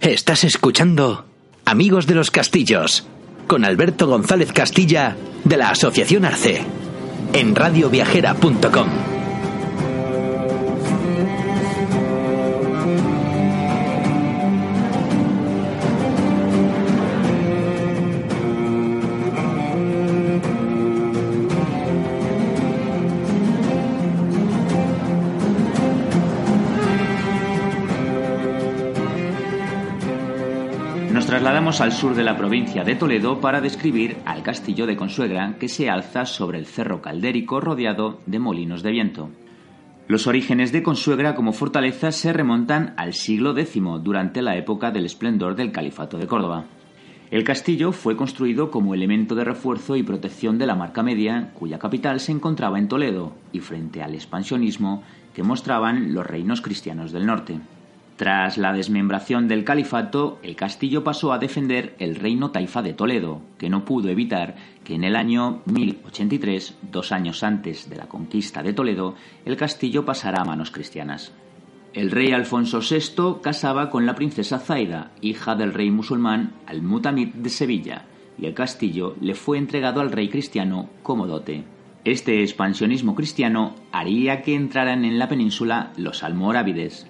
Estás escuchando Amigos de los Castillos con Alberto González Castilla de la Asociación Arce en radioviajera.com. trasladamos al sur de la provincia de Toledo para describir al castillo de Consuegra que se alza sobre el cerro caldérico rodeado de molinos de viento. Los orígenes de Consuegra como fortaleza se remontan al siglo X, durante la época del esplendor del Califato de Córdoba. El castillo fue construido como elemento de refuerzo y protección de la Marca Media, cuya capital se encontraba en Toledo, y frente al expansionismo que mostraban los reinos cristianos del norte. Tras la desmembración del califato, el castillo pasó a defender el reino taifa de Toledo, que no pudo evitar que en el año 1083, dos años antes de la conquista de Toledo, el castillo pasara a manos cristianas. El rey Alfonso VI casaba con la princesa Zaida, hija del rey musulmán Al-Mutamid de Sevilla, y el castillo le fue entregado al rey cristiano como dote. Este expansionismo cristiano haría que entraran en la península los almorávides,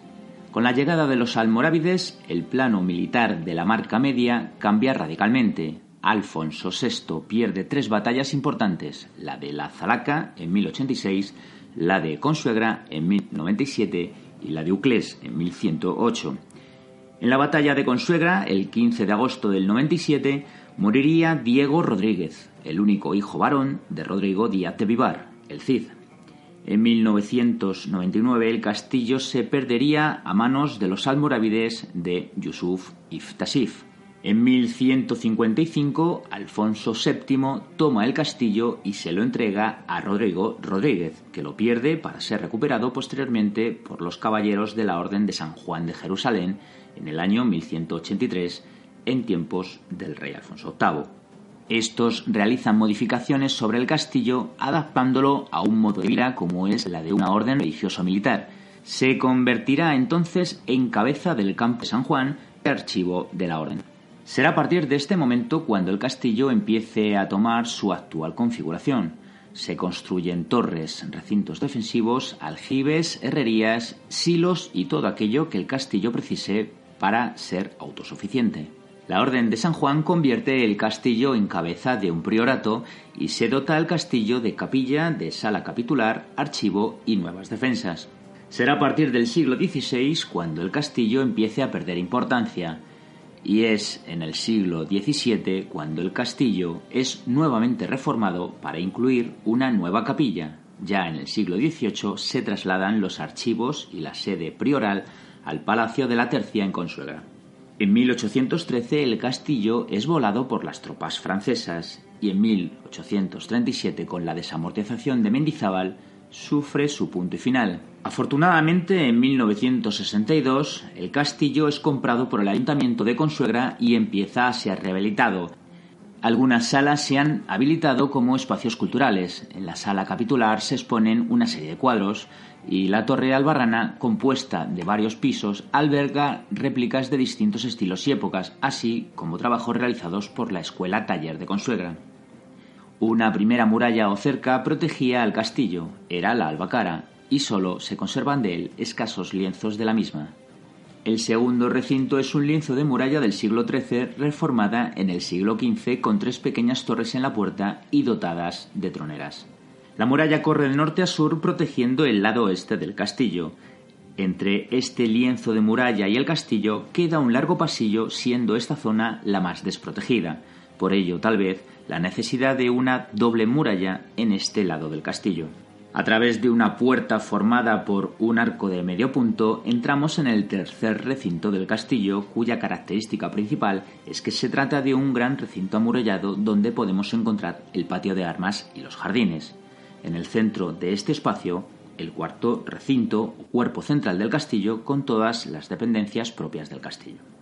con la llegada de los almorávides, el plano militar de la Marca Media cambia radicalmente. Alfonso VI pierde tres batallas importantes, la de la Zalaca en 1086, la de Consuegra en 1097 y la de Uclés en 1108. En la batalla de Consuegra, el 15 de agosto del 97, moriría Diego Rodríguez, el único hijo varón de Rodrigo Díaz de Vivar, el Cid. En 1999 el castillo se perdería a manos de los almorávides de Yusuf Iftasif. En 1155 Alfonso VII toma el castillo y se lo entrega a Rodrigo Rodríguez, que lo pierde para ser recuperado posteriormente por los caballeros de la Orden de San Juan de Jerusalén en el año 1183 en tiempos del rey Alfonso VIII. Estos realizan modificaciones sobre el castillo adaptándolo a un modo de vida como es la de una orden religioso-militar. Se convertirá entonces en cabeza del campo de San Juan archivo de la orden. Será a partir de este momento cuando el castillo empiece a tomar su actual configuración. Se construyen torres, recintos defensivos, aljibes, herrerías, silos y todo aquello que el castillo precise para ser autosuficiente. La Orden de San Juan convierte el castillo en cabeza de un priorato y se dota al castillo de capilla, de sala capitular, archivo y nuevas defensas. Será a partir del siglo XVI cuando el castillo empiece a perder importancia, y es en el siglo XVII cuando el castillo es nuevamente reformado para incluir una nueva capilla. Ya en el siglo XVIII se trasladan los archivos y la sede prioral al Palacio de la Tercia en Consuegra. En 1813 el castillo es volado por las tropas francesas y en 1837 con la desamortización de Mendizábal sufre su punto y final. Afortunadamente en 1962 el castillo es comprado por el ayuntamiento de Consuegra y empieza a ser rehabilitado. Algunas salas se han habilitado como espacios culturales. En la sala capitular se exponen una serie de cuadros y la torre albarrana, compuesta de varios pisos, alberga réplicas de distintos estilos y épocas, así como trabajos realizados por la Escuela Taller de Consuegra. Una primera muralla o cerca protegía al castillo, era la albacara, y solo se conservan de él escasos lienzos de la misma. El segundo recinto es un lienzo de muralla del siglo XIII reformada en el siglo XV con tres pequeñas torres en la puerta y dotadas de troneras. La muralla corre de norte a sur protegiendo el lado oeste del castillo. Entre este lienzo de muralla y el castillo queda un largo pasillo, siendo esta zona la más desprotegida. Por ello, tal vez, la necesidad de una doble muralla en este lado del castillo. A través de una puerta formada por un arco de medio punto, entramos en el tercer recinto del castillo, cuya característica principal es que se trata de un gran recinto amurallado donde podemos encontrar el patio de armas y los jardines. En el centro de este espacio, el cuarto recinto o cuerpo central del castillo con todas las dependencias propias del castillo.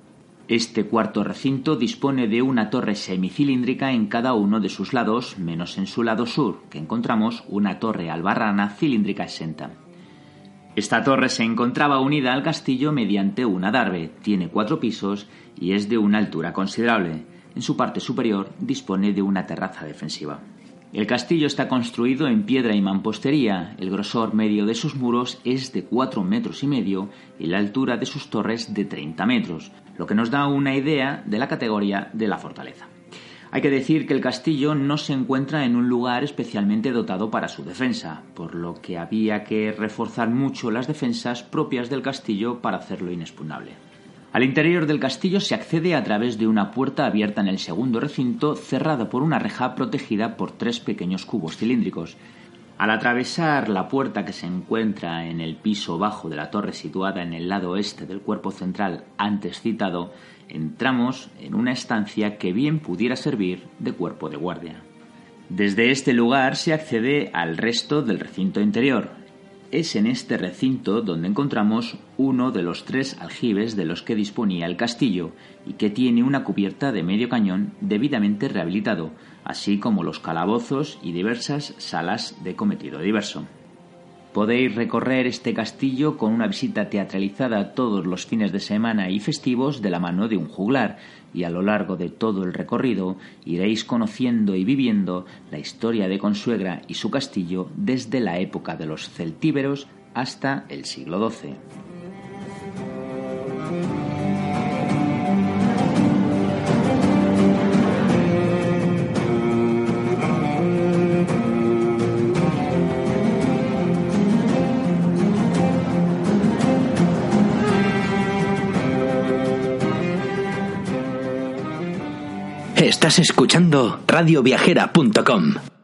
Este cuarto recinto dispone de una torre semicilíndrica en cada uno de sus lados, menos en su lado sur, que encontramos una torre albarrana cilíndrica exenta. Esta torre se encontraba unida al castillo mediante un adarve, tiene cuatro pisos y es de una altura considerable. En su parte superior dispone de una terraza defensiva. El castillo está construido en piedra y mampostería, el grosor medio de sus muros es de cuatro metros y medio y la altura de sus torres de 30 metros, lo que nos da una idea de la categoría de la fortaleza. Hay que decir que el castillo no se encuentra en un lugar especialmente dotado para su defensa, por lo que había que reforzar mucho las defensas propias del castillo para hacerlo inexpugnable. Al interior del castillo se accede a través de una puerta abierta en el segundo recinto, cerrada por una reja protegida por tres pequeños cubos cilíndricos, al atravesar la puerta que se encuentra en el piso bajo de la torre situada en el lado oeste del cuerpo central antes citado, entramos en una estancia que bien pudiera servir de cuerpo de guardia. Desde este lugar se accede al resto del recinto interior, es en este recinto donde encontramos uno de los tres aljibes de los que disponía el castillo y que tiene una cubierta de medio cañón debidamente rehabilitado, así como los calabozos y diversas salas de cometido diverso. Podéis recorrer este castillo con una visita teatralizada todos los fines de semana y festivos de la mano de un juglar, y a lo largo de todo el recorrido iréis conociendo y viviendo la historia de Consuegra y su castillo desde la época de los celtíberos hasta el siglo XII. Estás escuchando radioviajera.com.